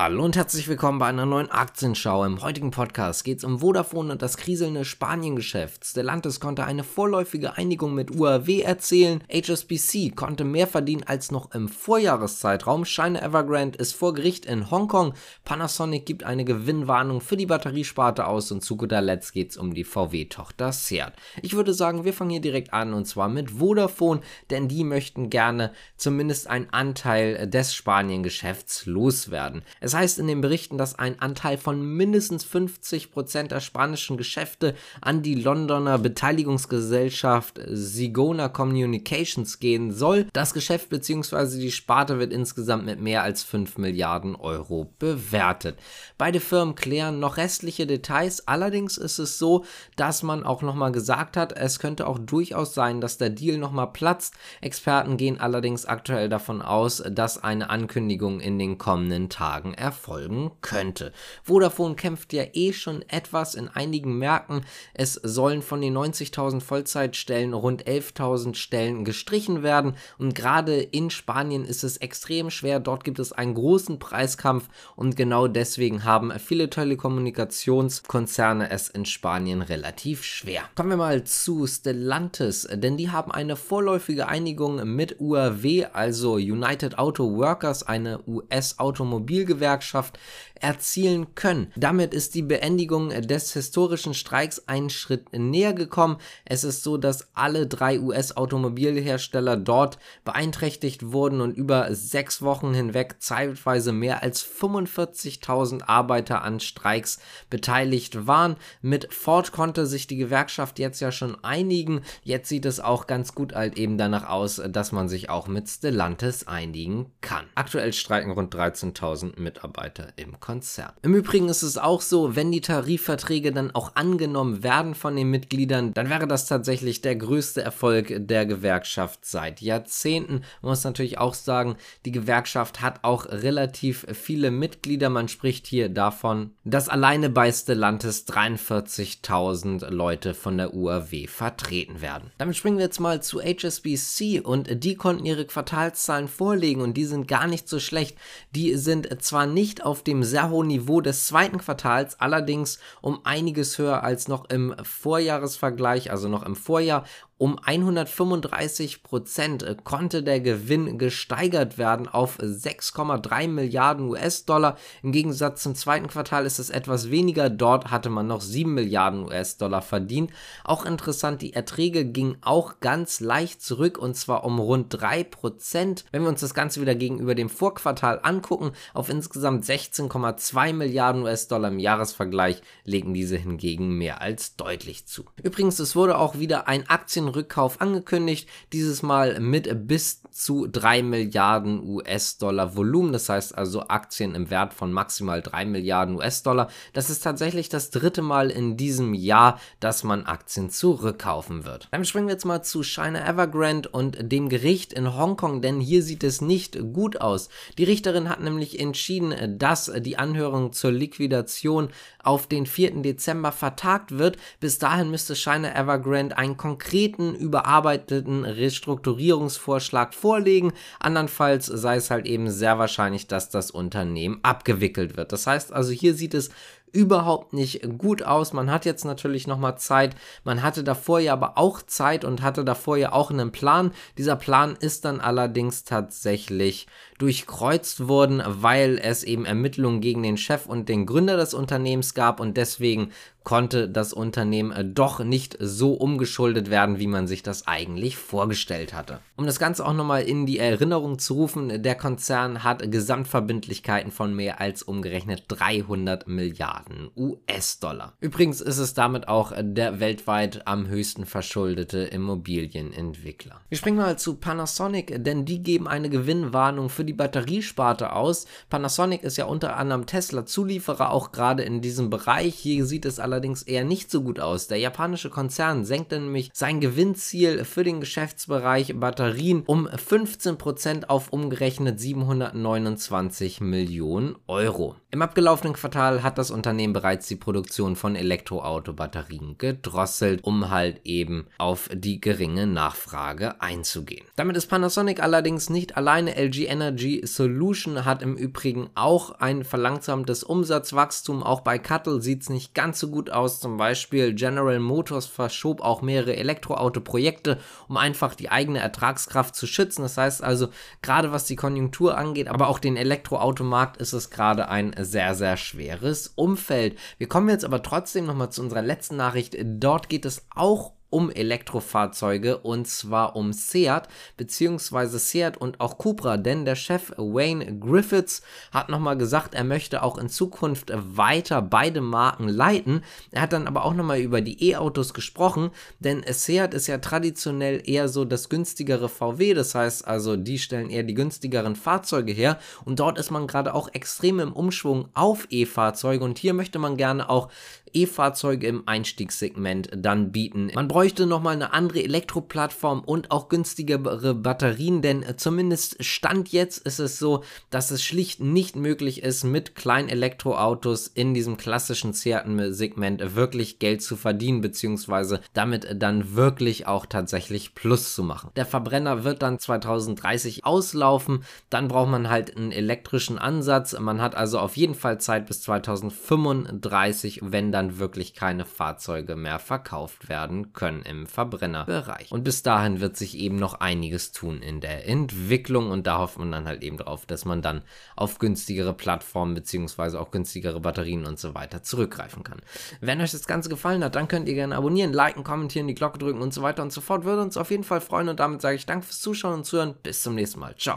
Hallo und herzlich willkommen bei einer neuen Aktienschau. Im heutigen Podcast geht es um Vodafone und das kriselnde Spaniengeschäft. Stellantis konnte eine vorläufige Einigung mit UAW erzielen. HSBC konnte mehr verdienen als noch im Vorjahreszeitraum. China Evergrande ist vor Gericht in Hongkong. Panasonic gibt eine Gewinnwarnung für die Batteriesparte aus und zu guter Letzt geht es um die VW-Tochter Seat. Ich würde sagen, wir fangen hier direkt an und zwar mit Vodafone, denn die möchten gerne zumindest einen Anteil des Spaniengeschäfts loswerden. Es heißt in den Berichten, dass ein Anteil von mindestens 50 Prozent der spanischen Geschäfte an die Londoner Beteiligungsgesellschaft Sigona Communications gehen soll. Das Geschäft bzw. die Sparte wird insgesamt mit mehr als 5 Milliarden Euro bewertet. Beide Firmen klären noch restliche Details, allerdings ist es so, dass man auch nochmal gesagt hat, es könnte auch durchaus sein, dass der Deal nochmal platzt. Experten gehen allerdings aktuell davon aus, dass eine Ankündigung in den kommenden Tagen erfolgen könnte. Vodafone kämpft ja eh schon etwas in einigen Märkten. Es sollen von den 90.000 Vollzeitstellen rund 11.000 Stellen gestrichen werden und gerade in Spanien ist es extrem schwer. Dort gibt es einen großen Preiskampf und genau deswegen haben viele Telekommunikationskonzerne es in Spanien relativ schwer. Kommen wir mal zu Stellantis, denn die haben eine vorläufige Einigung mit UAW, also United Auto Workers, eine US-Automobilgewerkschaft Gewerkschaft erzielen können. Damit ist die Beendigung des historischen Streiks einen Schritt näher gekommen. Es ist so, dass alle drei US-Automobilhersteller dort beeinträchtigt wurden und über sechs Wochen hinweg zeitweise mehr als 45.000 Arbeiter an Streiks beteiligt waren. Mit Ford konnte sich die Gewerkschaft jetzt ja schon einigen. Jetzt sieht es auch ganz gut halt eben danach aus, dass man sich auch mit Stellantis einigen kann. Aktuell streiken rund 13.000 Mitarbeiter im Konzern. Im Übrigen ist es auch so, wenn die Tarifverträge dann auch angenommen werden von den Mitgliedern, dann wäre das tatsächlich der größte Erfolg der Gewerkschaft seit Jahrzehnten. Man muss natürlich auch sagen, die Gewerkschaft hat auch relativ viele Mitglieder. Man spricht hier davon, dass alleine bei Stellantis 43.000 Leute von der UAW vertreten werden. Damit springen wir jetzt mal zu HSBC und die konnten ihre Quartalszahlen vorlegen und die sind gar nicht so schlecht. Die sind zwar nicht auf dem sehr hohen Niveau des zweiten Quartals, allerdings um einiges höher als noch im Vorjahresvergleich, also noch im Vorjahr um 135 Prozent konnte der Gewinn gesteigert werden auf 6,3 Milliarden US-Dollar. Im Gegensatz zum zweiten Quartal ist es etwas weniger. Dort hatte man noch 7 Milliarden US-Dollar verdient. Auch interessant, die Erträge gingen auch ganz leicht zurück und zwar um rund 3 Prozent. Wenn wir uns das Ganze wieder gegenüber dem Vorquartal angucken, auf insgesamt 16,2 Milliarden US-Dollar im Jahresvergleich legen diese hingegen mehr als deutlich zu. Übrigens, es wurde auch wieder ein Aktien Rückkauf angekündigt, dieses Mal mit bis zu 3 Milliarden US-Dollar Volumen, das heißt also Aktien im Wert von maximal 3 Milliarden US-Dollar. Das ist tatsächlich das dritte Mal in diesem Jahr, dass man Aktien zurückkaufen wird. Dann springen wir jetzt mal zu China Evergrande und dem Gericht in Hongkong, denn hier sieht es nicht gut aus. Die Richterin hat nämlich entschieden, dass die Anhörung zur Liquidation auf den 4. Dezember vertagt wird. Bis dahin müsste China Evergrande einen konkreten konkreten, überarbeiteten Restrukturierungsvorschlag vorlegen. Andernfalls sei es halt eben sehr wahrscheinlich, dass das Unternehmen abgewickelt wird. Das heißt also, hier sieht es überhaupt nicht gut aus. Man hat jetzt natürlich noch mal Zeit. Man hatte davor ja aber auch Zeit und hatte davor ja auch einen Plan. Dieser Plan ist dann allerdings tatsächlich durchkreuzt worden, weil es eben Ermittlungen gegen den Chef und den Gründer des Unternehmens gab und deswegen konnte das Unternehmen äh, doch nicht so umgeschuldet werden, wie man sich das eigentlich vorgestellt hatte. Um das Ganze auch nochmal in die Erinnerung zu rufen, der Konzern hat Gesamtverbindlichkeiten von mehr als umgerechnet 300 Milliarden US-Dollar. Übrigens ist es damit auch der weltweit am höchsten verschuldete Immobilienentwickler. Wir springen mal zu Panasonic, denn die geben eine Gewinnwarnung für die Batteriesparte aus. Panasonic ist ja unter anderem Tesla-Zulieferer, auch gerade in diesem Bereich. Hier sieht es allerdings allerdings eher nicht so gut aus. Der japanische Konzern senkte nämlich sein Gewinnziel für den Geschäftsbereich Batterien um 15% auf umgerechnet 729 Millionen Euro. Im abgelaufenen Quartal hat das Unternehmen Unternehmen bereits die Produktion von Elektroautobatterien gedrosselt, um halt eben auf die geringe Nachfrage einzugehen. Damit ist Panasonic allerdings nicht alleine. LG Energy Solution hat im Übrigen auch ein verlangsamtes Umsatzwachstum. Auch bei Cuttle sieht es nicht ganz so gut aus. Zum Beispiel General Motors verschob auch mehrere Elektroauto-Projekte, um einfach die eigene Ertragskraft zu schützen. Das heißt also, gerade was die Konjunktur angeht, aber auch den Elektroautomarkt ist es gerade ein sehr, sehr schweres Umfeld. Wir kommen jetzt aber trotzdem nochmal zu unserer letzten Nachricht. Dort geht es auch um Elektrofahrzeuge und zwar um Seat beziehungsweise Seat und auch Cupra, denn der Chef Wayne Griffiths hat nochmal gesagt, er möchte auch in Zukunft weiter beide Marken leiten. Er hat dann aber auch nochmal über die E-Autos gesprochen, denn Seat ist ja traditionell eher so das günstigere VW, das heißt also, die stellen eher die günstigeren Fahrzeuge her und dort ist man gerade auch extrem im Umschwung auf E-Fahrzeuge und hier möchte man gerne auch E-Fahrzeuge im Einstiegssegment dann bieten. Man bräuchte nochmal eine andere Elektroplattform und auch günstigere Batterien, denn zumindest Stand jetzt ist es so, dass es schlicht nicht möglich ist, mit kleinen Elektroautos in diesem klassischen Segment wirklich Geld zu verdienen, beziehungsweise damit dann wirklich auch tatsächlich Plus zu machen. Der Verbrenner wird dann 2030 auslaufen, dann braucht man halt einen elektrischen Ansatz. Man hat also auf jeden Fall Zeit bis 2035, wenn dann dann wirklich keine Fahrzeuge mehr verkauft werden können im Verbrennerbereich. Und bis dahin wird sich eben noch einiges tun in der Entwicklung und da hofft man dann halt eben drauf, dass man dann auf günstigere Plattformen beziehungsweise auch günstigere Batterien und so weiter zurückgreifen kann. Wenn euch das Ganze gefallen hat, dann könnt ihr gerne abonnieren, liken, kommentieren, die Glocke drücken und so weiter und so fort. Würde uns auf jeden Fall freuen und damit sage ich danke fürs Zuschauen und Zuhören. Bis zum nächsten Mal. Ciao.